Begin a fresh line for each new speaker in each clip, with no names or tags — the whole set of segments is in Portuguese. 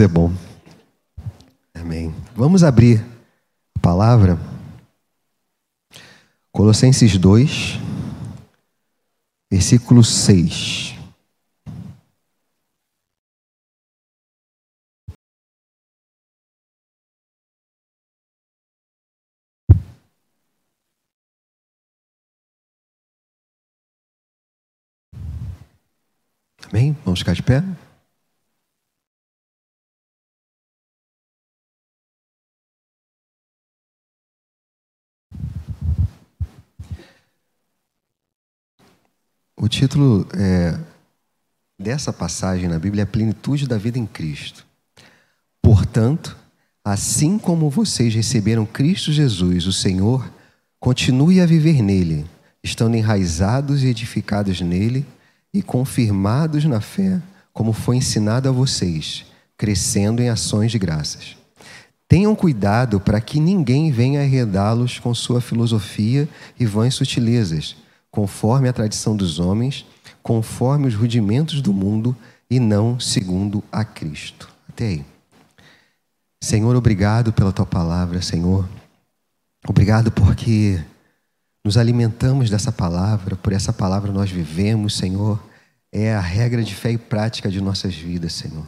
é bom. Amém. Vamos abrir a palavra. Colossenses 2, versículo 6. Amém? Vamos ficar de pé? O título é, dessa passagem na Bíblia é plenitude da vida em Cristo. Portanto, assim como vocês receberam Cristo Jesus, o Senhor, continue a viver nele, estando enraizados e edificados nele e confirmados na fé, como foi ensinado a vocês, crescendo em ações de graças. Tenham cuidado para que ninguém venha arredá-los com sua filosofia e vãs sutilezas conforme a tradição dos homens, conforme os rudimentos do mundo e não segundo a Cristo. Até aí. Senhor, obrigado pela tua palavra, Senhor. Obrigado porque nos alimentamos dessa palavra, por essa palavra nós vivemos, Senhor. É a regra de fé e prática de nossas vidas, Senhor.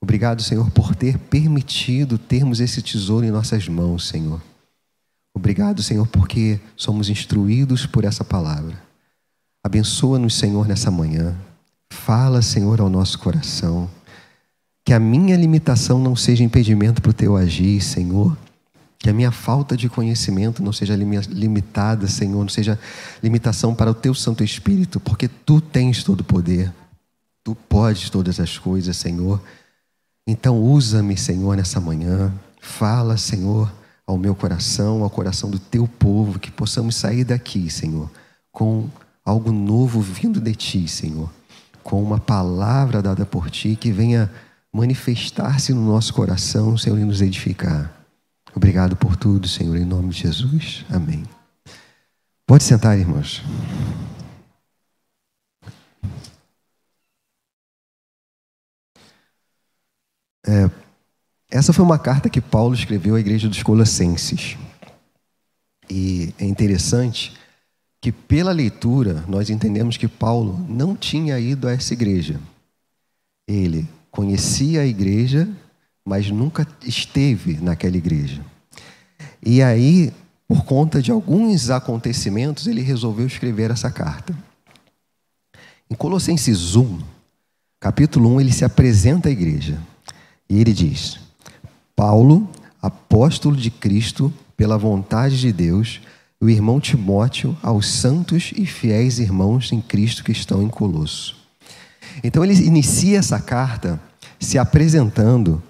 Obrigado, Senhor, por ter permitido termos esse tesouro em nossas mãos, Senhor. Obrigado, Senhor, porque somos instruídos por essa palavra. Abençoa-nos, Senhor, nessa manhã. Fala, Senhor, ao nosso coração. Que a minha limitação não seja impedimento para o teu agir, Senhor. Que a minha falta de conhecimento não seja limitada, Senhor, não seja limitação para o teu Santo Espírito, porque tu tens todo o poder. Tu podes todas as coisas, Senhor. Então usa-me, Senhor, nessa manhã. Fala, Senhor ao meu coração, ao coração do teu povo, que possamos sair daqui, Senhor, com algo novo vindo de ti, Senhor, com uma palavra dada por ti que venha manifestar-se no nosso coração, Senhor, e nos edificar. Obrigado por tudo, Senhor, em nome de Jesus. Amém. Pode sentar, irmãos. É, essa foi uma carta que Paulo escreveu à igreja dos Colossenses. E é interessante que, pela leitura, nós entendemos que Paulo não tinha ido a essa igreja. Ele conhecia a igreja, mas nunca esteve naquela igreja. E aí, por conta de alguns acontecimentos, ele resolveu escrever essa carta. Em Colossenses 1, capítulo 1, ele se apresenta à igreja. E ele diz: Paulo, apóstolo de Cristo, pela vontade de Deus, o irmão Timóteo, aos santos e fiéis irmãos em Cristo que estão em Colosso. Então ele inicia essa carta se apresentando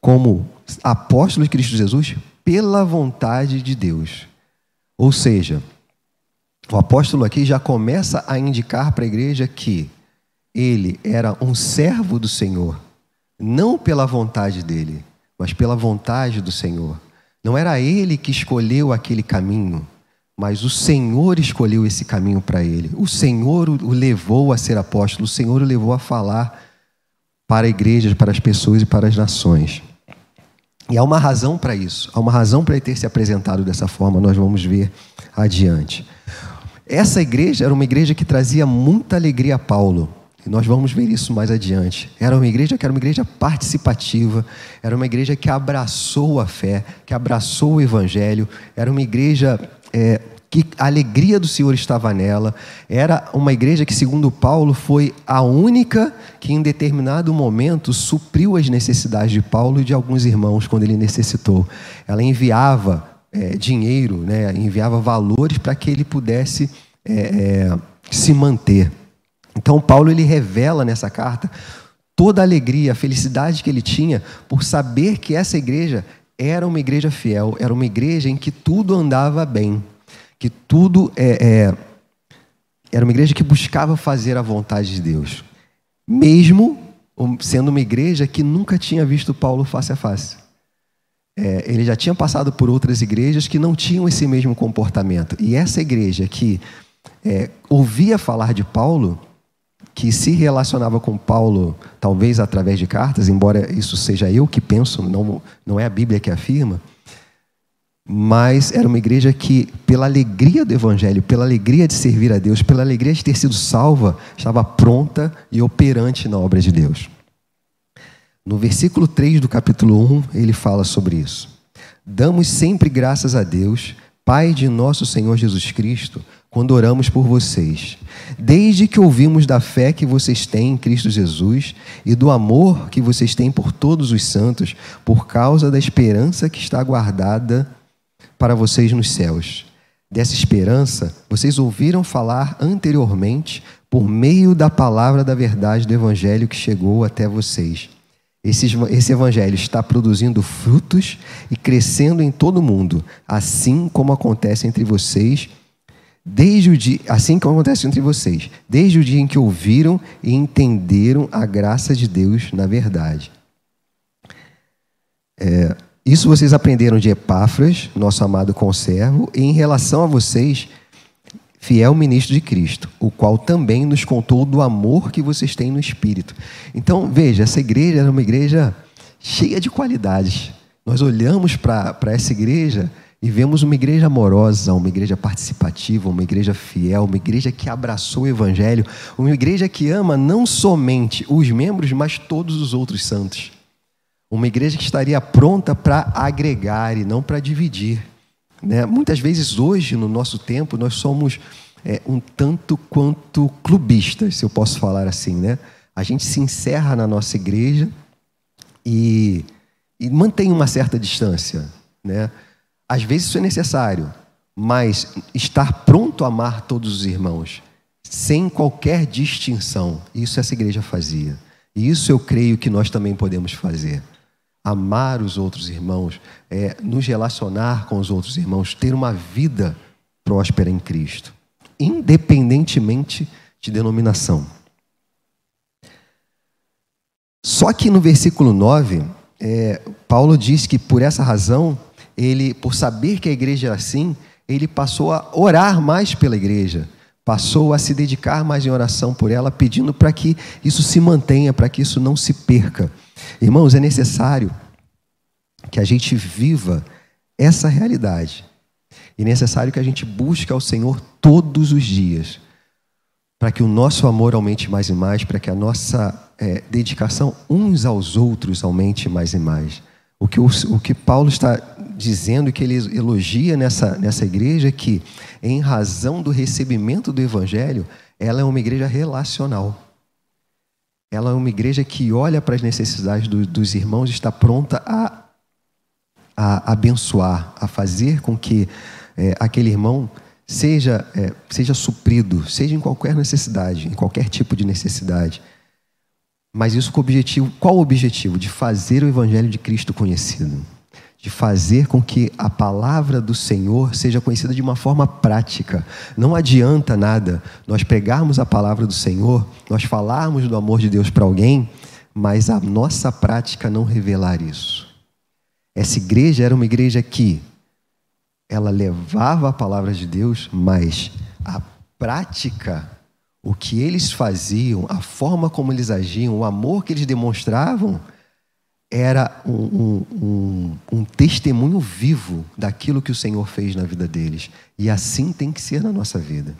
como apóstolo de Cristo Jesus pela vontade de Deus. Ou seja, o apóstolo aqui já começa a indicar para a igreja que ele era um servo do Senhor, não pela vontade dele, mas pela vontade do Senhor. Não era ele que escolheu aquele caminho, mas o Senhor escolheu esse caminho para ele. O Senhor o levou a ser apóstolo, o Senhor o levou a falar para igrejas, para as pessoas e para as nações. E há uma razão para isso, há uma razão para ele ter se apresentado dessa forma, nós vamos ver adiante. Essa igreja era uma igreja que trazia muita alegria a Paulo. E nós vamos ver isso mais adiante. Era uma igreja que era uma igreja participativa, era uma igreja que abraçou a fé, que abraçou o evangelho, era uma igreja é, que a alegria do Senhor estava nela. Era uma igreja que, segundo Paulo, foi a única que em determinado momento supriu as necessidades de Paulo e de alguns irmãos quando ele necessitou. Ela enviava é, dinheiro, né, enviava valores para que ele pudesse é, é se manter. Então Paulo ele revela nessa carta toda a alegria, a felicidade que ele tinha por saber que essa igreja era uma igreja fiel, era uma igreja em que tudo andava bem, que tudo é, é, era uma igreja que buscava fazer a vontade de Deus, mesmo sendo uma igreja que nunca tinha visto Paulo face a face. É, ele já tinha passado por outras igrejas que não tinham esse mesmo comportamento. E essa igreja que é, ouvia falar de Paulo que se relacionava com Paulo, talvez através de cartas, embora isso seja eu que penso, não, não é a Bíblia que afirma, mas era uma igreja que, pela alegria do Evangelho, pela alegria de servir a Deus, pela alegria de ter sido salva, estava pronta e operante na obra de Deus. No versículo 3 do capítulo 1, ele fala sobre isso. Damos sempre graças a Deus, Pai de nosso Senhor Jesus Cristo, quando oramos por vocês, desde que ouvimos da fé que vocês têm em Cristo Jesus e do amor que vocês têm por todos os santos, por causa da esperança que está guardada para vocês nos céus. Dessa esperança, vocês ouviram falar anteriormente por meio da palavra da verdade do Evangelho que chegou até vocês. Esse, esse evangelho está produzindo frutos e crescendo em todo o mundo, assim como acontece entre vocês desde o dia, assim como acontece entre vocês, desde o dia em que ouviram e entenderam a graça de Deus na verdade. É, isso vocês aprenderam de Epáfras, nosso amado conservo, e em relação a vocês, fiel ministro de Cristo, o qual também nos contou do amor que vocês têm no Espírito. Então, veja, essa igreja era uma igreja cheia de qualidades. Nós olhamos para essa igreja e vemos uma igreja amorosa, uma igreja participativa, uma igreja fiel, uma igreja que abraçou o Evangelho, uma igreja que ama não somente os membros, mas todos os outros santos. Uma igreja que estaria pronta para agregar e não para dividir. Né? Muitas vezes, hoje, no nosso tempo, nós somos é, um tanto quanto clubistas, se eu posso falar assim. Né? A gente se encerra na nossa igreja e, e mantém uma certa distância. Né? Às vezes isso é necessário, mas estar pronto a amar todos os irmãos, sem qualquer distinção, isso essa igreja fazia. E isso eu creio que nós também podemos fazer. Amar os outros irmãos, é, nos relacionar com os outros irmãos, ter uma vida próspera em Cristo, independentemente de denominação. Só que no versículo 9, é, Paulo diz que por essa razão ele, por saber que a igreja era assim, ele passou a orar mais pela igreja, passou a se dedicar mais em oração por ela, pedindo para que isso se mantenha, para que isso não se perca. Irmãos, é necessário que a gente viva essa realidade. E é necessário que a gente busque ao Senhor todos os dias, para que o nosso amor aumente mais e mais, para que a nossa é, dedicação uns aos outros aumente mais e mais. O que, o, o que Paulo está dizendo que ele elogia nessa, nessa igreja que, em razão do recebimento do Evangelho, ela é uma igreja relacional. Ela é uma igreja que olha para as necessidades do, dos irmãos e está pronta a, a abençoar, a fazer com que é, aquele irmão seja, é, seja suprido, seja em qualquer necessidade, em qualquer tipo de necessidade. Mas isso com o objetivo, qual o objetivo? De fazer o Evangelho de Cristo conhecido de fazer com que a palavra do Senhor seja conhecida de uma forma prática. Não adianta nada nós pregarmos a palavra do Senhor, nós falarmos do amor de Deus para alguém, mas a nossa prática não revelar isso. Essa igreja era uma igreja que ela levava a palavra de Deus, mas a prática, o que eles faziam, a forma como eles agiam, o amor que eles demonstravam, era um, um, um, um, testemunho vivo daquilo que o Senhor fez na vida deles. E assim tem que ser na nossa vida.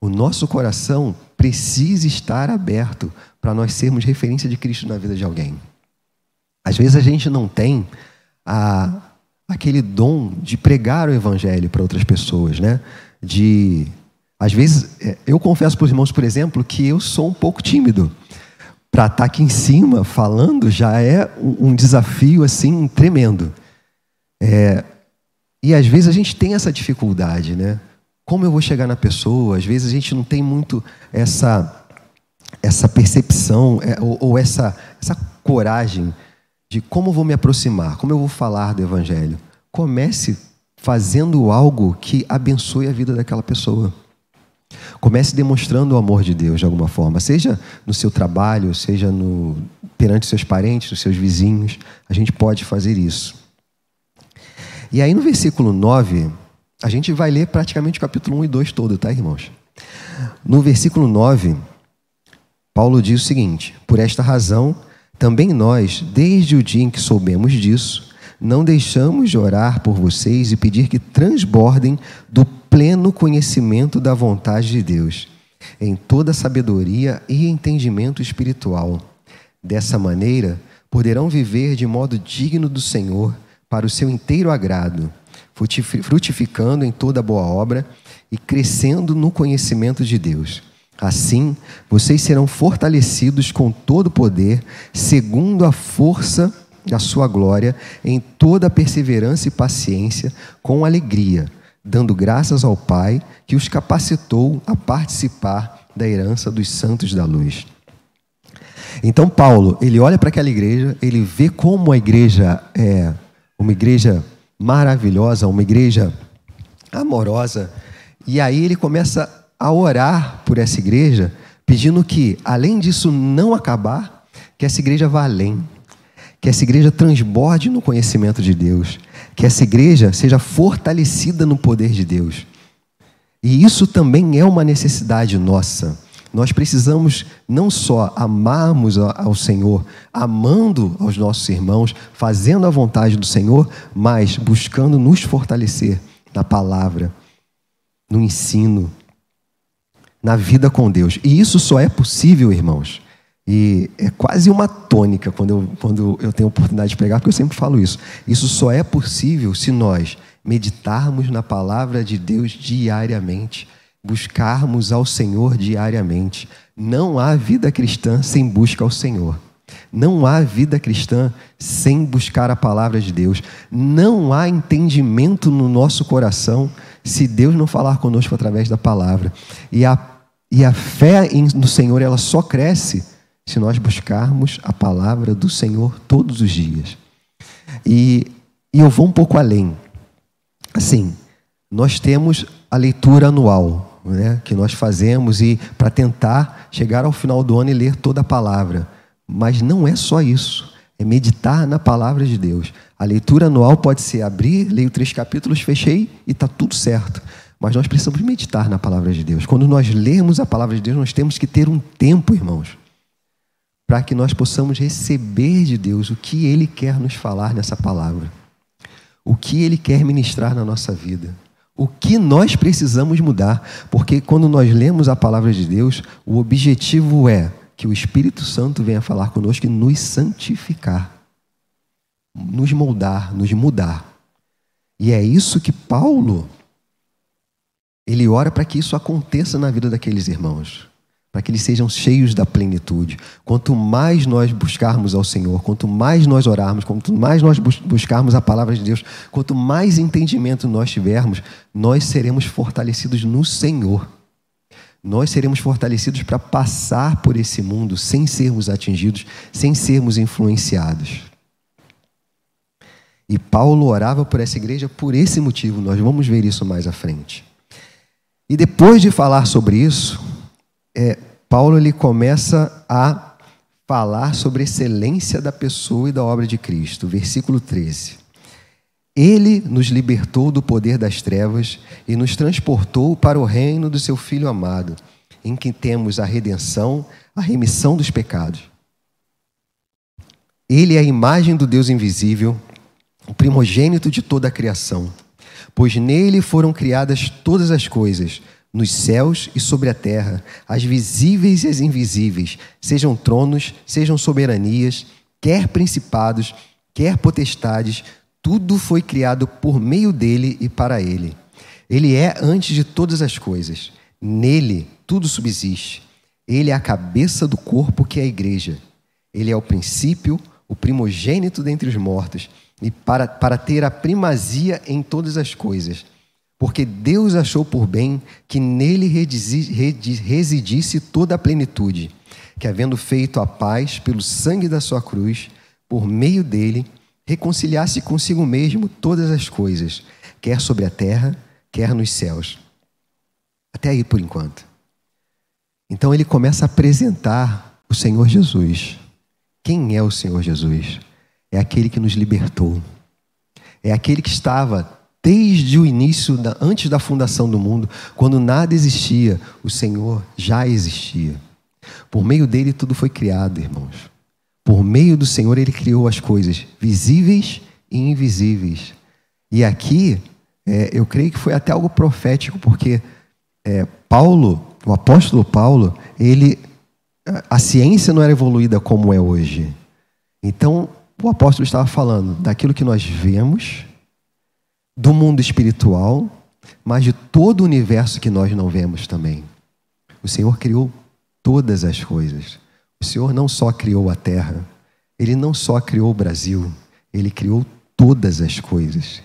O nosso coração precisa estar aberto para nós sermos referência de Cristo na vida de alguém. Às vezes a gente não tem a, aquele dom de pregar o Evangelho para outras pessoas, né? De, às vezes, é, eu confesso para os irmãos, por exemplo, que eu sou um pouco tímido para estar tá aqui em cima falando já é um desafio assim tremendo. É, e às vezes a gente tem essa dificuldade, né? Como eu vou chegar na pessoa? Às vezes a gente não tem muito essa essa percepção é, ou, ou essa essa coragem de como vou me aproximar, como eu vou falar do evangelho. Comece fazendo algo que abençoe a vida daquela pessoa. Comece demonstrando o amor de Deus de alguma forma, seja no seu trabalho, seja no, perante seus parentes, os seus vizinhos. A gente pode fazer isso. E aí no versículo 9, a gente vai ler praticamente o capítulo 1 e 2 todo, tá, irmãos? No versículo 9, Paulo diz o seguinte: Por esta razão, também nós, desde o dia em que soubemos disso, não deixamos de orar por vocês e pedir que transbordem do pleno conhecimento da vontade de Deus, em toda sabedoria e entendimento espiritual. Dessa maneira, poderão viver de modo digno do Senhor, para o seu inteiro agrado, frutificando em toda boa obra e crescendo no conhecimento de Deus. Assim, vocês serão fortalecidos com todo o poder, segundo a força da sua glória, em toda perseverança e paciência, com alegria, dando graças ao Pai que os capacitou a participar da herança dos santos da luz. Então, Paulo, ele olha para aquela igreja, ele vê como a igreja é uma igreja maravilhosa, uma igreja amorosa, e aí ele começa a orar por essa igreja, pedindo que, além disso não acabar, que essa igreja vá além, que essa igreja transborde no conhecimento de Deus, que essa igreja seja fortalecida no poder de Deus. E isso também é uma necessidade nossa. Nós precisamos não só amarmos ao Senhor, amando aos nossos irmãos, fazendo a vontade do Senhor, mas buscando nos fortalecer na palavra, no ensino, na vida com Deus. E isso só é possível, irmãos. E é quase uma tônica quando eu, quando eu tenho oportunidade de pregar, porque eu sempre falo isso. Isso só é possível se nós meditarmos na palavra de Deus diariamente buscarmos ao Senhor diariamente. Não há vida cristã sem busca ao Senhor. Não há vida cristã sem buscar a palavra de Deus. Não há entendimento no nosso coração se Deus não falar conosco através da palavra. E a, e a fé no Senhor, ela só cresce se nós buscarmos a palavra do Senhor todos os dias. E, e eu vou um pouco além. Assim, nós temos a leitura anual, né, que nós fazemos e para tentar chegar ao final do ano e ler toda a palavra. Mas não é só isso. É meditar na palavra de Deus. A leitura anual pode ser abrir, leio três capítulos, fechei e está tudo certo. Mas nós precisamos meditar na palavra de Deus. Quando nós lemos a palavra de Deus, nós temos que ter um tempo, irmãos, para que nós possamos receber de Deus o que Ele quer nos falar nessa palavra, o que Ele quer ministrar na nossa vida. O que nós precisamos mudar, porque quando nós lemos a palavra de Deus, o objetivo é que o Espírito Santo venha falar conosco e nos santificar, nos moldar, nos mudar. E é isso que Paulo ele ora para que isso aconteça na vida daqueles irmãos para que eles sejam cheios da plenitude. Quanto mais nós buscarmos ao Senhor, quanto mais nós orarmos, quanto mais nós buscarmos a palavra de Deus, quanto mais entendimento nós tivermos, nós seremos fortalecidos no Senhor. Nós seremos fortalecidos para passar por esse mundo sem sermos atingidos, sem sermos influenciados. E Paulo orava por essa igreja por esse motivo, nós vamos ver isso mais à frente. E depois de falar sobre isso, é, Paulo ele começa a falar sobre a excelência da pessoa e da obra de Cristo. Versículo 13. Ele nos libertou do poder das trevas e nos transportou para o reino do seu Filho amado, em que temos a redenção, a remissão dos pecados. Ele é a imagem do Deus invisível, o primogênito de toda a criação, pois nele foram criadas todas as coisas nos céus e sobre a terra, as visíveis e as invisíveis, sejam tronos, sejam soberanias, quer principados, quer potestades, tudo foi criado por meio dele e para ele. Ele é antes de todas as coisas. Nele tudo subsiste. Ele é a cabeça do corpo que é a igreja. Ele é o princípio, o primogênito dentre os mortos, e para, para ter a primazia em todas as coisas porque Deus achou por bem que nele residisse toda a plenitude, que havendo feito a paz pelo sangue da sua cruz, por meio dele, reconciliasse consigo mesmo todas as coisas, quer sobre a terra, quer nos céus. Até aí por enquanto. Então ele começa a apresentar o Senhor Jesus. Quem é o Senhor Jesus? É aquele que nos libertou. É aquele que estava Desde o início, antes da fundação do mundo, quando nada existia, o Senhor já existia. Por meio dele tudo foi criado, irmãos. Por meio do Senhor ele criou as coisas visíveis e invisíveis. E aqui é, eu creio que foi até algo profético, porque é, Paulo, o apóstolo Paulo, ele a ciência não era evoluída como é hoje. Então, o apóstolo estava falando daquilo que nós vemos, do mundo espiritual, mas de todo o universo que nós não vemos também. O Senhor criou todas as coisas. O Senhor não só criou a terra, ele não só criou o Brasil, ele criou todas as coisas.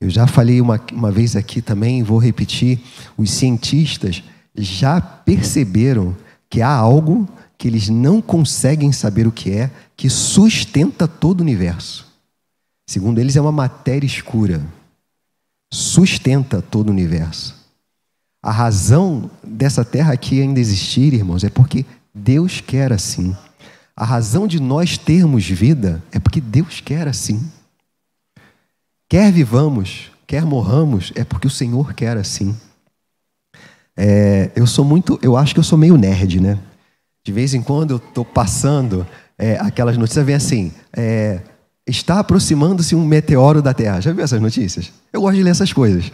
Eu já falei uma, uma vez aqui também, vou repetir: os cientistas já perceberam que há algo que eles não conseguem saber o que é, que sustenta todo o universo. Segundo eles, é uma matéria escura. Sustenta todo o universo. A razão dessa terra aqui ainda existir, irmãos, é porque Deus quer assim. A razão de nós termos vida é porque Deus quer assim. Quer vivamos, quer morramos, é porque o Senhor quer assim. É, eu sou muito, eu acho que eu sou meio nerd, né? De vez em quando eu estou passando é, aquelas notícias, vem assim: é, está aproximando-se um meteoro da Terra. Já viu essas notícias? Eu gosto de ler essas coisas.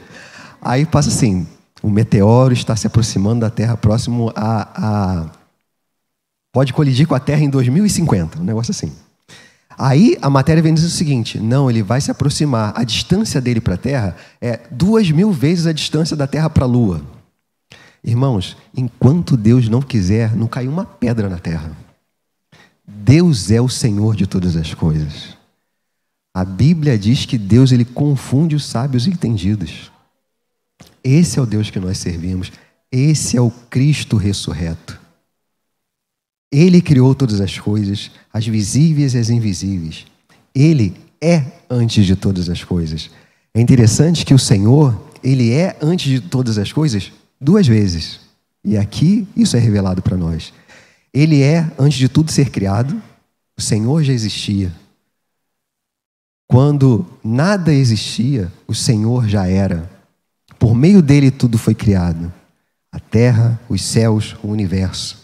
Aí passa assim: um meteoro está se aproximando da Terra, próximo a, a. Pode colidir com a Terra em 2050, um negócio assim. Aí a matéria vem dizer o seguinte: não, ele vai se aproximar. A distância dele para a Terra é duas mil vezes a distância da Terra para a Lua. Irmãos, enquanto Deus não quiser, não cai uma pedra na terra. Deus é o Senhor de todas as coisas. A Bíblia diz que Deus ele confunde os sábios e entendidos. Esse é o Deus que nós servimos. Esse é o Cristo ressurreto. Ele criou todas as coisas, as visíveis e as invisíveis. Ele é antes de todas as coisas. É interessante que o Senhor, ele é antes de todas as coisas duas vezes. E aqui isso é revelado para nós. Ele é, antes de tudo ser criado, o Senhor já existia. Quando nada existia, o Senhor já era. Por meio dele tudo foi criado: a terra, os céus, o universo.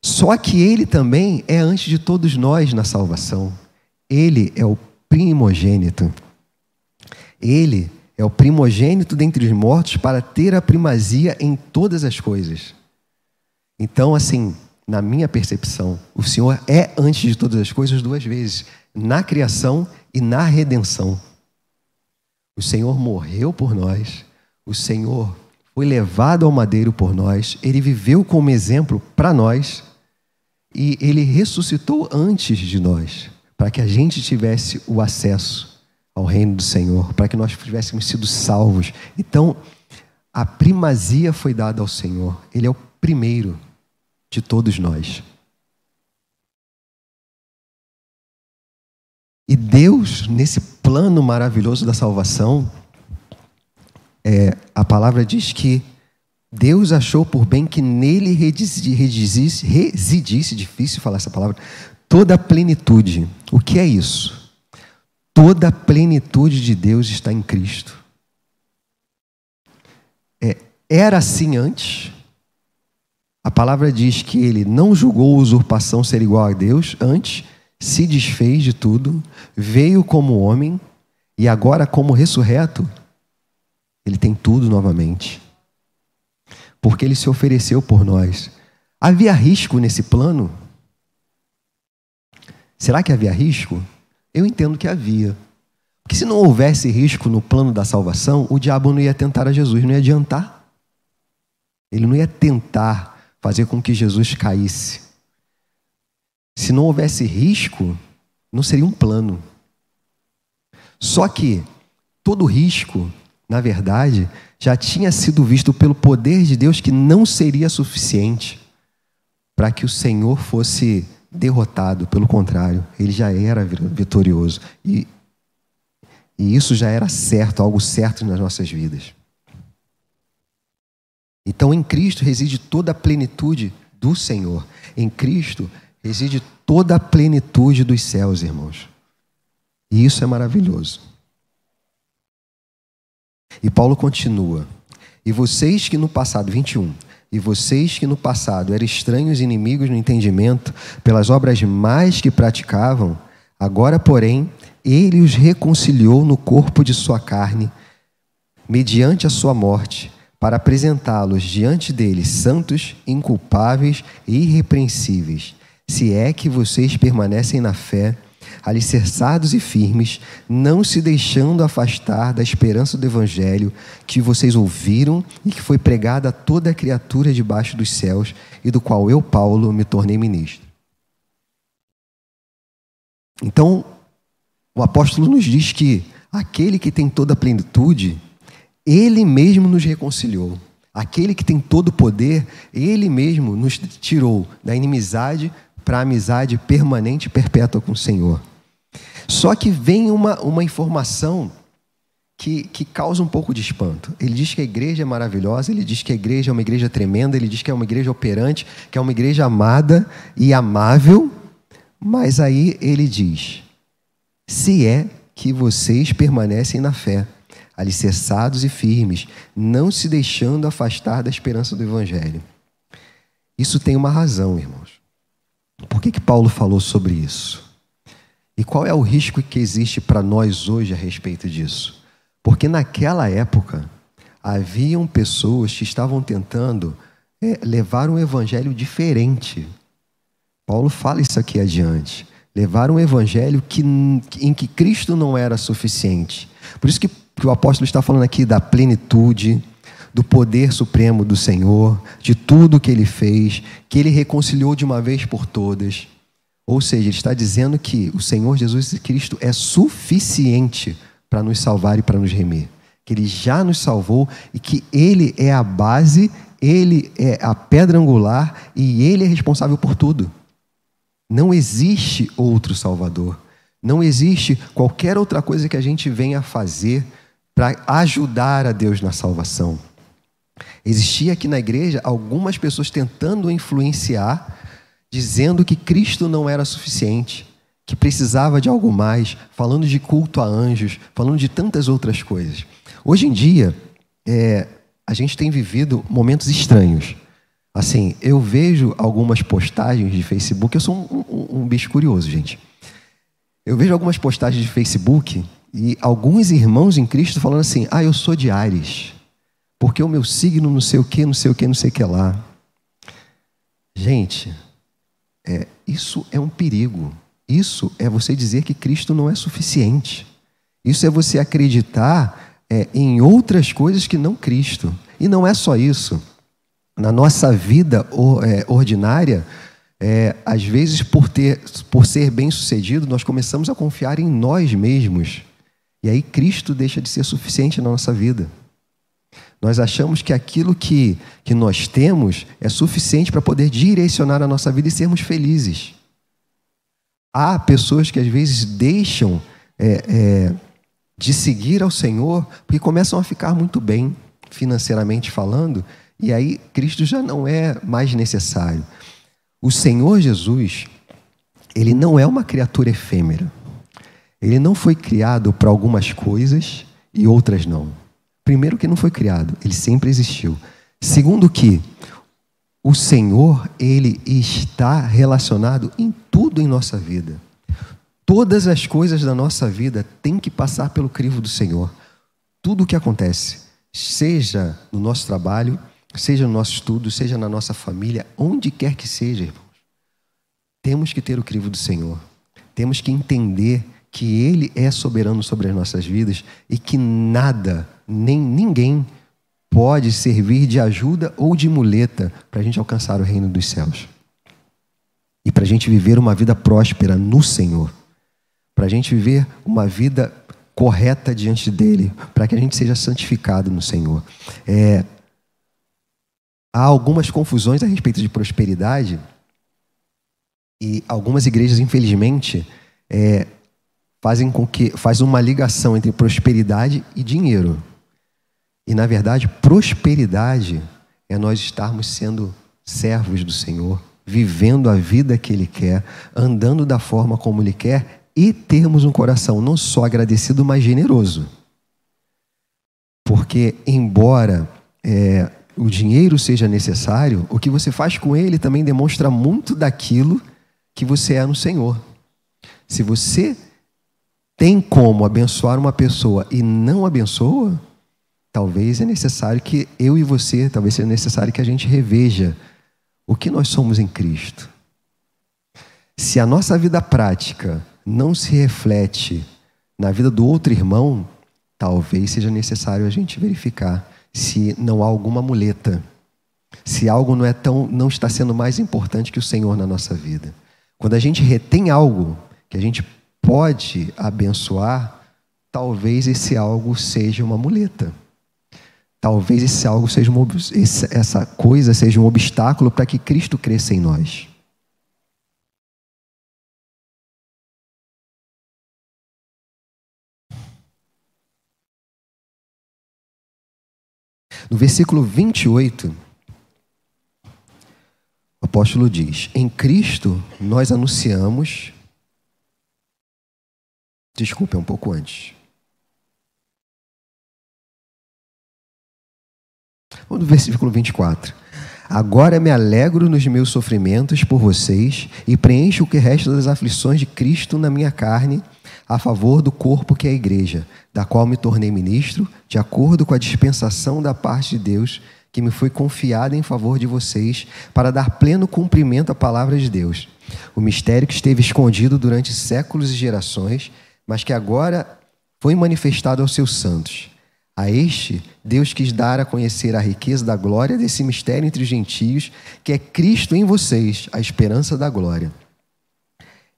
Só que ele também é antes de todos nós na salvação. Ele é o primogênito. Ele é o primogênito dentre os mortos para ter a primazia em todas as coisas. Então, assim, na minha percepção, o Senhor é antes de todas as coisas duas vezes, na criação e na redenção. O Senhor morreu por nós, o Senhor foi levado ao madeiro por nós, ele viveu como exemplo para nós e ele ressuscitou antes de nós, para que a gente tivesse o acesso ao reino do Senhor, para que nós tivéssemos sido salvos. Então, a primazia foi dada ao Senhor. Ele é o primeiro de todos nós. E Deus, nesse plano maravilhoso da salvação, é, a palavra diz que Deus achou por bem que nele residisse, residisse, difícil falar essa palavra, toda a plenitude. O que é isso? Toda a plenitude de Deus está em Cristo. É, era assim antes. A palavra diz que ele não julgou usurpação ser igual a Deus, antes se desfez de tudo, veio como homem e agora, como ressurreto, ele tem tudo novamente. Porque ele se ofereceu por nós. Havia risco nesse plano? Será que havia risco? Eu entendo que havia. Porque se não houvesse risco no plano da salvação, o diabo não ia tentar a Jesus, não ia adiantar. Ele não ia tentar fazer com que Jesus caísse. Se não houvesse risco, não seria um plano. Só que todo risco, na verdade, já tinha sido visto pelo poder de Deus que não seria suficiente para que o Senhor fosse derrotado, pelo contrário, ele já era vitorioso. E, e isso já era certo, algo certo nas nossas vidas. Então, em Cristo reside toda a plenitude do Senhor. Em Cristo reside toda a plenitude dos céus, irmãos. E isso é maravilhoso. E Paulo continua: E vocês que no passado, 21, e vocês que no passado eram estranhos inimigos no entendimento, pelas obras mais que praticavam, agora, porém, ele os reconciliou no corpo de sua carne, mediante a sua morte, para apresentá-los diante dele santos, inculpáveis e irrepreensíveis, se é que vocês permanecem na fé alicerçados e firmes, não se deixando afastar da esperança do Evangelho que vocês ouviram e que foi pregada a toda a criatura debaixo dos céus e do qual eu, Paulo, me tornei ministro. Então, o apóstolo nos diz que aquele que tem toda a plenitude, ele mesmo nos reconciliou. Aquele que tem todo o poder, ele mesmo nos tirou da inimizade para amizade permanente e perpétua com o Senhor. Só que vem uma, uma informação que, que causa um pouco de espanto. Ele diz que a igreja é maravilhosa, ele diz que a igreja é uma igreja tremenda, ele diz que é uma igreja operante, que é uma igreja amada e amável, mas aí ele diz: se é que vocês permanecem na fé, alicerçados e firmes, não se deixando afastar da esperança do Evangelho. Isso tem uma razão, irmãos. Por que, que Paulo falou sobre isso? E qual é o risco que existe para nós hoje a respeito disso? Porque naquela época haviam pessoas que estavam tentando é, levar um evangelho diferente. Paulo fala isso aqui adiante. Levar um evangelho que, em que Cristo não era suficiente. Por isso que, que o apóstolo está falando aqui da plenitude, do poder supremo do Senhor, de tudo que ele fez, que ele reconciliou de uma vez por todas. Ou seja, ele está dizendo que o Senhor Jesus Cristo é suficiente para nos salvar e para nos remir. Que ele já nos salvou e que ele é a base, ele é a pedra angular e ele é responsável por tudo. Não existe outro Salvador. Não existe qualquer outra coisa que a gente venha fazer para ajudar a Deus na salvação. Existia aqui na igreja algumas pessoas tentando influenciar dizendo que Cristo não era suficiente, que precisava de algo mais, falando de culto a anjos, falando de tantas outras coisas. Hoje em dia, é, a gente tem vivido momentos estranhos. Assim, eu vejo algumas postagens de Facebook, eu sou um, um, um bicho curioso, gente. Eu vejo algumas postagens de Facebook e alguns irmãos em Cristo falando assim: ah, eu sou de Ares, porque o meu signo não sei o que, não sei o que, não sei o que lá. Gente, é, isso é um perigo. Isso é você dizer que Cristo não é suficiente. Isso é você acreditar é, em outras coisas que não Cristo. E não é só isso. Na nossa vida é, ordinária, é, às vezes, por, ter, por ser bem sucedido, nós começamos a confiar em nós mesmos. E aí Cristo deixa de ser suficiente na nossa vida. Nós achamos que aquilo que, que nós temos é suficiente para poder direcionar a nossa vida e sermos felizes. Há pessoas que às vezes deixam é, é, de seguir ao Senhor porque começam a ficar muito bem, financeiramente falando, e aí Cristo já não é mais necessário. O Senhor Jesus, ele não é uma criatura efêmera. Ele não foi criado para algumas coisas e outras não. Primeiro, que não foi criado, ele sempre existiu. Segundo, que o Senhor, ele está relacionado em tudo em nossa vida. Todas as coisas da nossa vida têm que passar pelo crivo do Senhor. Tudo o que acontece, seja no nosso trabalho, seja no nosso estudo, seja na nossa família, onde quer que seja, irmãos, temos que ter o crivo do Senhor. Temos que entender que Ele é soberano sobre as nossas vidas e que nada nem ninguém pode servir de ajuda ou de muleta para a gente alcançar o reino dos céus. E para a gente viver uma vida próspera no Senhor. Para a gente viver uma vida correta diante dele, para que a gente seja santificado no Senhor. É, há algumas confusões a respeito de prosperidade e algumas igrejas, infelizmente, é, fazem com que faz uma ligação entre prosperidade e dinheiro. E na verdade, prosperidade é nós estarmos sendo servos do Senhor, vivendo a vida que Ele quer, andando da forma como Ele quer e termos um coração não só agradecido, mas generoso. Porque, embora é, o dinheiro seja necessário, o que você faz com ele também demonstra muito daquilo que você é no Senhor. Se você tem como abençoar uma pessoa e não abençoa, talvez é necessário que eu e você, talvez seja necessário que a gente reveja o que nós somos em Cristo. Se a nossa vida prática não se reflete na vida do outro irmão, talvez seja necessário a gente verificar se não há alguma muleta, se algo não é tão não está sendo mais importante que o Senhor na nossa vida. Quando a gente retém algo que a gente pode abençoar, talvez esse algo seja uma muleta. Talvez esse algo seja essa coisa seja um obstáculo para que Cristo cresça em nós. No versículo 28, o apóstolo diz: Em Cristo nós anunciamos. Desculpe, é um pouco antes. Vamos no versículo 24. Agora me alegro nos meus sofrimentos por vocês e preencho o que resta das aflições de Cristo na minha carne a favor do corpo que é a igreja, da qual me tornei ministro, de acordo com a dispensação da parte de Deus que me foi confiada em favor de vocês, para dar pleno cumprimento à palavra de Deus. O mistério que esteve escondido durante séculos e gerações, mas que agora foi manifestado aos seus santos. A este, Deus quis dar a conhecer a riqueza da glória desse mistério entre os gentios, que é Cristo em vocês, a esperança da glória.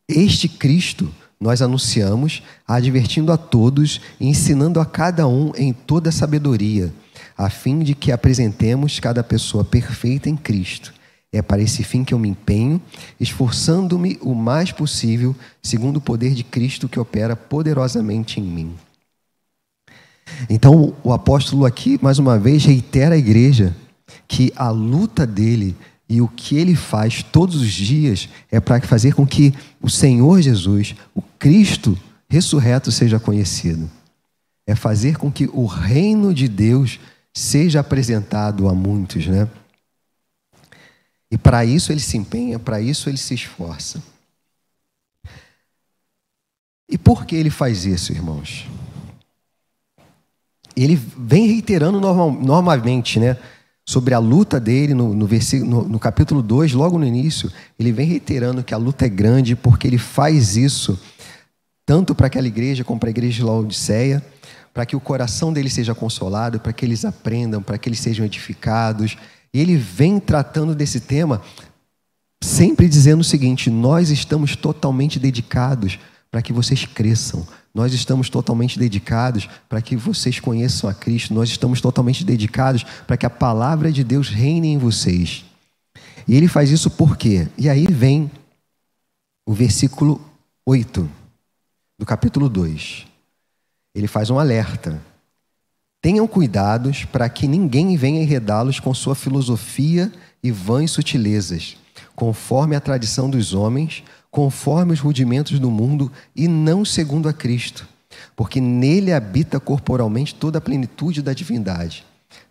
Este Cristo nós anunciamos, advertindo a todos e ensinando a cada um em toda sabedoria, a fim de que apresentemos cada pessoa perfeita em Cristo. É para esse fim que eu me empenho, esforçando-me o mais possível, segundo o poder de Cristo que opera poderosamente em mim. Então, o apóstolo aqui, mais uma vez, reitera à igreja que a luta dele e o que ele faz todos os dias é para fazer com que o Senhor Jesus, o Cristo ressurreto, seja conhecido. É fazer com que o reino de Deus seja apresentado a muitos, né? E para isso ele se empenha, para isso ele se esforça. E por que ele faz isso, irmãos? Ele vem reiterando normal, normalmente, né? sobre a luta dele no, no, versículo, no, no capítulo 2, logo no início, ele vem reiterando que a luta é grande porque ele faz isso tanto para aquela igreja como para a igreja de Laodiceia, para que o coração deles seja consolado, para que eles aprendam, para que eles sejam edificados. E ele vem tratando desse tema sempre dizendo o seguinte: nós estamos totalmente dedicados para que vocês cresçam, nós estamos totalmente dedicados para que vocês conheçam a Cristo. Nós estamos totalmente dedicados para que a palavra de Deus reine em vocês. E ele faz isso por quê? E aí vem o versículo 8 do capítulo 2. Ele faz um alerta. Tenham cuidados para que ninguém venha enredá-los com sua filosofia e vãs sutilezas, conforme a tradição dos homens conforme os rudimentos do mundo e não segundo a Cristo, porque nele habita corporalmente toda a plenitude da divindade.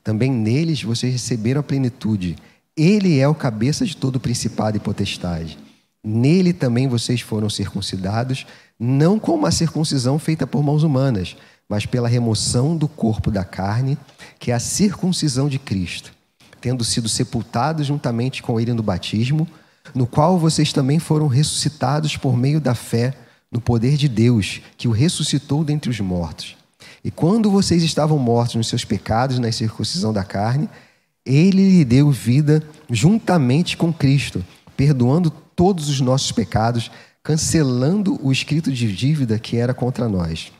Também neles vocês receberam a plenitude. Ele é o cabeça de todo principado e potestade. Nele também vocês foram circuncidados, não com uma circuncisão feita por mãos humanas, mas pela remoção do corpo da carne, que é a circuncisão de Cristo, tendo sido sepultados juntamente com ele no batismo no qual vocês também foram ressuscitados por meio da fé no poder de Deus, que o ressuscitou dentre os mortos. E quando vocês estavam mortos nos seus pecados, na circuncisão da carne, ele lhe deu vida juntamente com Cristo, perdoando todos os nossos pecados, cancelando o escrito de dívida que era contra nós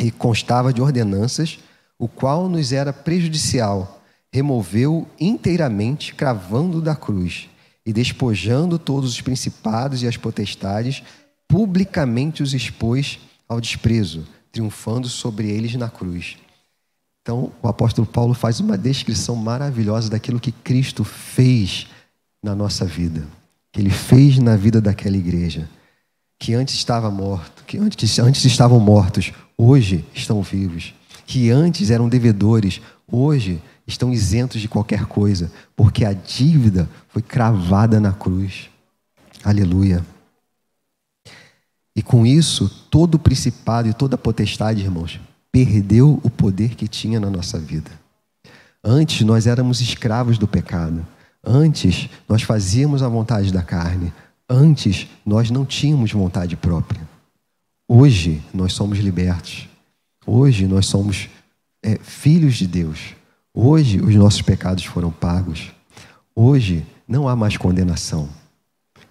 e constava de ordenanças, o qual nos era prejudicial, removeu inteiramente, cravando da cruz e despojando todos os principados e as potestades, publicamente os expôs ao desprezo, triunfando sobre eles na cruz. Então, o apóstolo Paulo faz uma descrição maravilhosa daquilo que Cristo fez na nossa vida, que ele fez na vida daquela igreja, que antes estava morto, que antes, antes estavam mortos, hoje estão vivos, que antes eram devedores, hoje estão isentos de qualquer coisa, porque a dívida foi cravada na cruz. Aleluia. E com isso, todo o principado e toda a potestade, irmãos, perdeu o poder que tinha na nossa vida. Antes nós éramos escravos do pecado. Antes nós fazíamos a vontade da carne. Antes nós não tínhamos vontade própria. Hoje nós somos libertos. Hoje nós somos é, filhos de Deus. Hoje os nossos pecados foram pagos. Hoje não há mais condenação.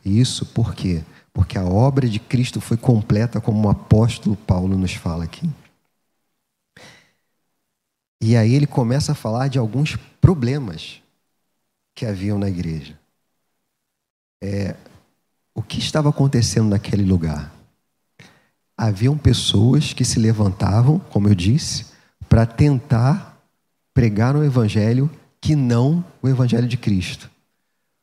Isso por quê? Porque a obra de Cristo foi completa, como o apóstolo Paulo nos fala aqui. E aí ele começa a falar de alguns problemas que haviam na igreja. É, o que estava acontecendo naquele lugar? Haviam pessoas que se levantavam, como eu disse, para tentar pregar um evangelho que não o evangelho de Cristo.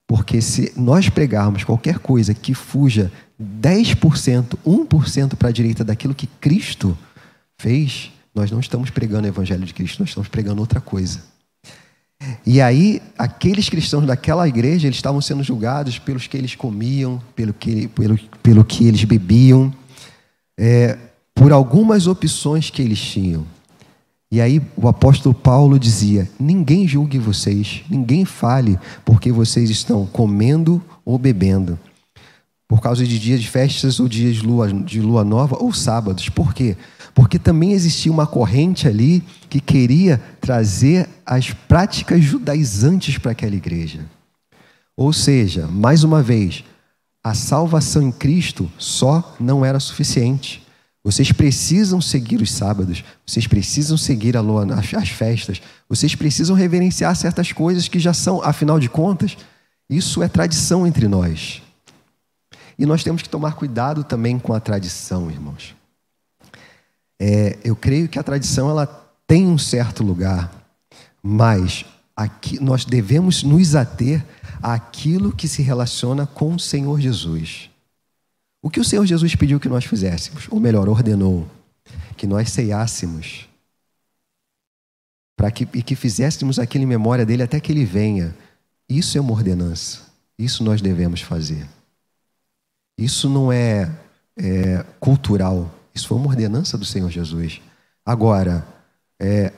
Porque se nós pregarmos qualquer coisa que fuja 10%, 1% para a direita daquilo que Cristo fez, nós não estamos pregando o evangelho de Cristo, nós estamos pregando outra coisa. E aí, aqueles cristãos daquela igreja, eles estavam sendo julgados pelos que eles comiam, pelo que, pelo, pelo que eles bebiam, é, por algumas opções que eles tinham. E aí o apóstolo Paulo dizia: ninguém julgue vocês, ninguém fale porque vocês estão comendo ou bebendo, por causa de dias de festas ou dias de lua, de lua nova ou sábados. Por quê? Porque também existia uma corrente ali que queria trazer as práticas judaizantes para aquela igreja. Ou seja, mais uma vez, a salvação em Cristo só não era suficiente. Vocês precisam seguir os sábados, vocês precisam seguir a lua, as, as festas, vocês precisam reverenciar certas coisas que já são, afinal de contas, isso é tradição entre nós. E nós temos que tomar cuidado também com a tradição, irmãos. É, eu creio que a tradição ela tem um certo lugar, mas aqui nós devemos nos ater àquilo que se relaciona com o Senhor Jesus. O que o Senhor Jesus pediu que nós fizéssemos, ou melhor, ordenou, que nós ceiássemos, para que, e que fizéssemos aquilo em memória dele até que ele venha. Isso é uma ordenança. Isso nós devemos fazer. Isso não é, é cultural. Isso foi uma ordenança do Senhor Jesus. Agora, é,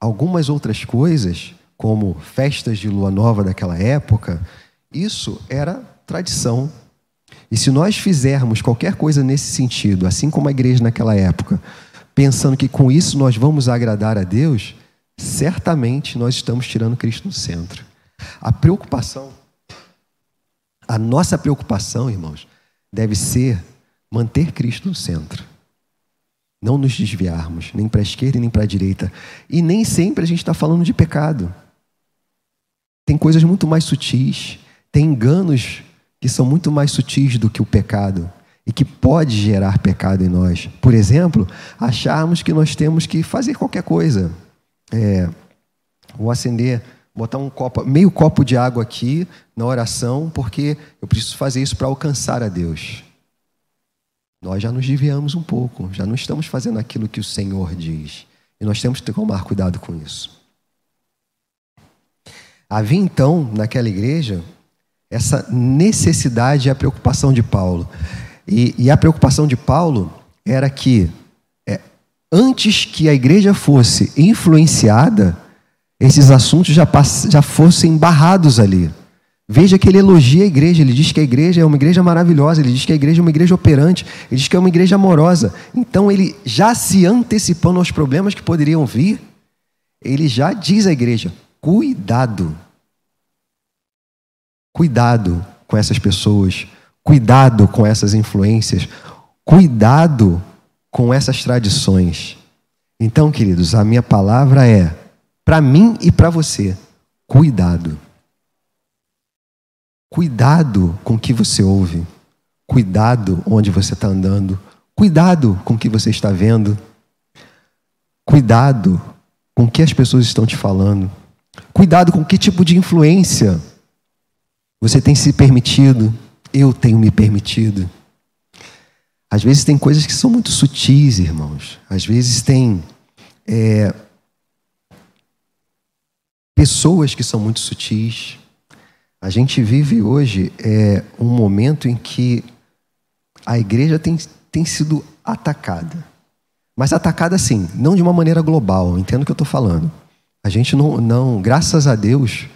algumas outras coisas, como festas de lua nova daquela época, isso era tradição e se nós fizermos qualquer coisa nesse sentido, assim como a igreja naquela época, pensando que com isso nós vamos agradar a Deus, certamente nós estamos tirando Cristo do centro. A preocupação, a nossa preocupação, irmãos, deve ser manter Cristo no centro. Não nos desviarmos, nem para a esquerda nem para a direita. E nem sempre a gente está falando de pecado. Tem coisas muito mais sutis, tem enganos que são muito mais sutis do que o pecado e que pode gerar pecado em nós. Por exemplo, acharmos que nós temos que fazer qualquer coisa. É, ou acender, botar um copo, meio copo de água aqui na oração, porque eu preciso fazer isso para alcançar a Deus. Nós já nos desviamos um pouco, já não estamos fazendo aquilo que o Senhor diz. E nós temos que tomar cuidado com isso. Havia então, naquela igreja, essa necessidade e a preocupação de Paulo. E, e a preocupação de Paulo era que, é, antes que a igreja fosse influenciada, esses assuntos já, já fossem barrados ali. Veja que ele elogia a igreja, ele diz que a igreja é uma igreja maravilhosa, ele diz que a igreja é uma igreja operante, ele diz que é uma igreja amorosa. Então ele já se antecipando aos problemas que poderiam vir, ele já diz à igreja: cuidado, Cuidado com essas pessoas, cuidado com essas influências, cuidado com essas tradições. Então, queridos, a minha palavra é para mim e para você: cuidado. Cuidado com o que você ouve, cuidado onde você está andando, cuidado com o que você está vendo, cuidado com o que as pessoas estão te falando, cuidado com que tipo de influência você tem se permitido, eu tenho me permitido. Às vezes tem coisas que são muito sutis, irmãos. Às vezes tem é, pessoas que são muito sutis. A gente vive hoje é, um momento em que a igreja tem, tem sido atacada. Mas atacada assim, não de uma maneira global, entendo o que eu estou falando. A gente não, não, graças a Deus,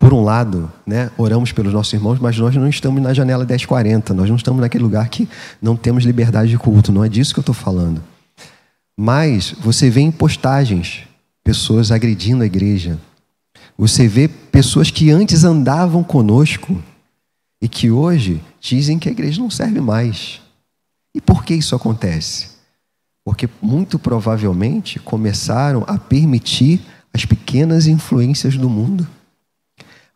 por um lado, né, oramos pelos nossos irmãos, mas nós não estamos na janela 1040, nós não estamos naquele lugar que não temos liberdade de culto, não é disso que eu estou falando. Mas você vê em postagens pessoas agredindo a igreja, você vê pessoas que antes andavam conosco e que hoje dizem que a igreja não serve mais. E por que isso acontece? Porque muito provavelmente começaram a permitir as pequenas influências do mundo.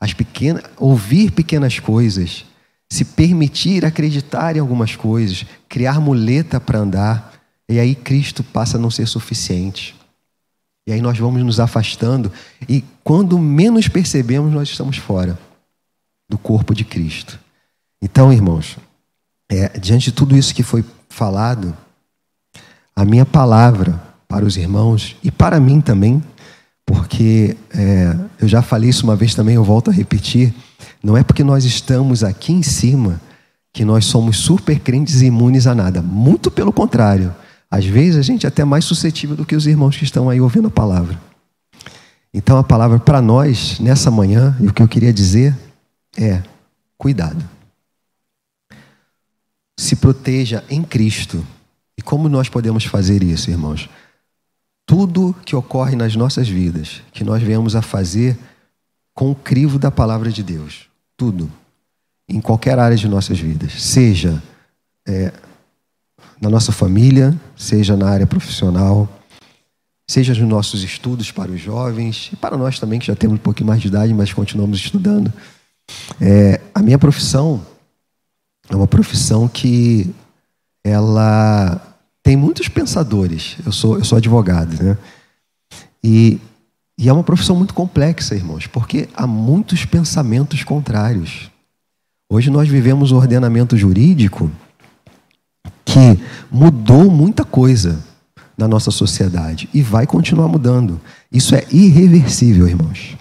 As pequenas, ouvir pequenas coisas, se permitir acreditar em algumas coisas, criar muleta para andar, e aí Cristo passa a não ser suficiente. E aí nós vamos nos afastando, e quando menos percebemos, nós estamos fora do corpo de Cristo. Então, irmãos, é, diante de tudo isso que foi falado, a minha palavra para os irmãos e para mim também porque é, eu já falei isso uma vez também, eu volto a repetir. Não é porque nós estamos aqui em cima que nós somos super crentes e imunes a nada. Muito pelo contrário. Às vezes a gente é até mais suscetível do que os irmãos que estão aí ouvindo a palavra. Então a palavra para nós nessa manhã, e o que eu queria dizer é: cuidado. Se proteja em Cristo. E como nós podemos fazer isso, irmãos? Tudo que ocorre nas nossas vidas, que nós venhamos a fazer com o crivo da palavra de Deus. Tudo. Em qualquer área de nossas vidas. Seja é, na nossa família, seja na área profissional, seja nos nossos estudos para os jovens, e para nós também, que já temos um pouquinho mais de idade, mas continuamos estudando. É, a minha profissão é uma profissão que ela tem muitos pensadores. Eu sou, eu sou advogado, né? E, e é uma profissão muito complexa, irmãos, porque há muitos pensamentos contrários. Hoje nós vivemos um ordenamento jurídico que mudou muita coisa na nossa sociedade e vai continuar mudando. Isso é irreversível, irmãos.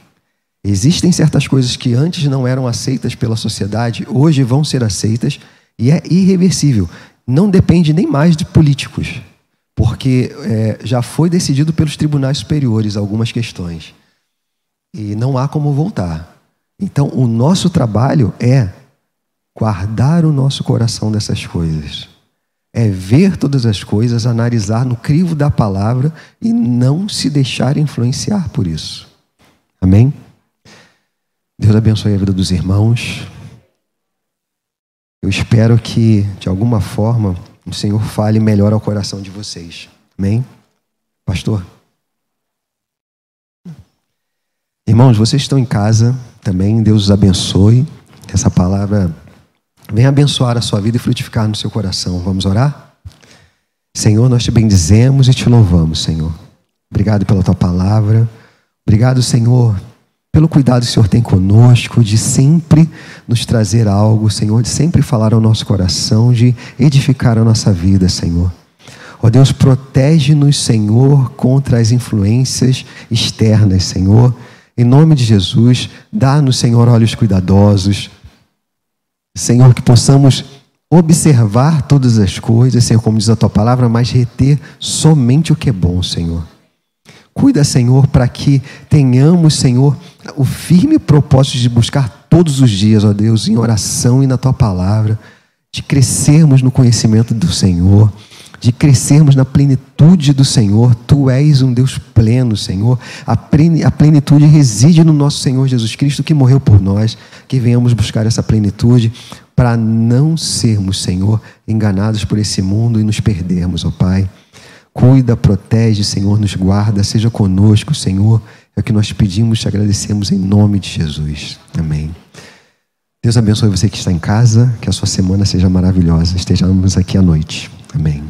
Existem certas coisas que antes não eram aceitas pela sociedade, hoje vão ser aceitas e é irreversível não depende nem mais de políticos, porque é, já foi decidido pelos tribunais superiores algumas questões. E não há como voltar. Então, o nosso trabalho é guardar o nosso coração dessas coisas. É ver todas as coisas, analisar no crivo da palavra e não se deixar influenciar por isso. Amém? Deus abençoe a vida dos irmãos. Eu espero que, de alguma forma, o Senhor fale melhor ao coração de vocês. Amém? Pastor? Irmãos, vocês estão em casa também, Deus os abençoe. Essa palavra venha abençoar a sua vida e frutificar no seu coração. Vamos orar? Senhor, nós te bendizemos e te louvamos, Senhor. Obrigado pela tua palavra. Obrigado, Senhor, pelo cuidado que o Senhor tem conosco, de sempre nos trazer algo, Senhor, de sempre falar ao nosso coração, de edificar a nossa vida, Senhor. Ó Deus, protege-nos, Senhor, contra as influências externas, Senhor. Em nome de Jesus, dá-nos, Senhor, olhos cuidadosos. Senhor, que possamos observar todas as coisas, Senhor, como diz a tua palavra, mas reter somente o que é bom, Senhor. Cuida, Senhor, para que tenhamos, Senhor, o firme propósito de buscar todos os dias, ó Deus, em oração e na tua palavra, de crescermos no conhecimento do Senhor, de crescermos na plenitude do Senhor. Tu és um Deus pleno, Senhor. A plenitude reside no nosso Senhor Jesus Cristo que morreu por nós. Que venhamos buscar essa plenitude para não sermos, Senhor, enganados por esse mundo e nos perdermos, ó Pai. Cuida, protege, Senhor, nos guarda, seja conosco, Senhor. É o que nós pedimos, te agradecemos em nome de Jesus. Amém. Deus abençoe você que está em casa, que a sua semana seja maravilhosa. Estejamos aqui à noite. Amém.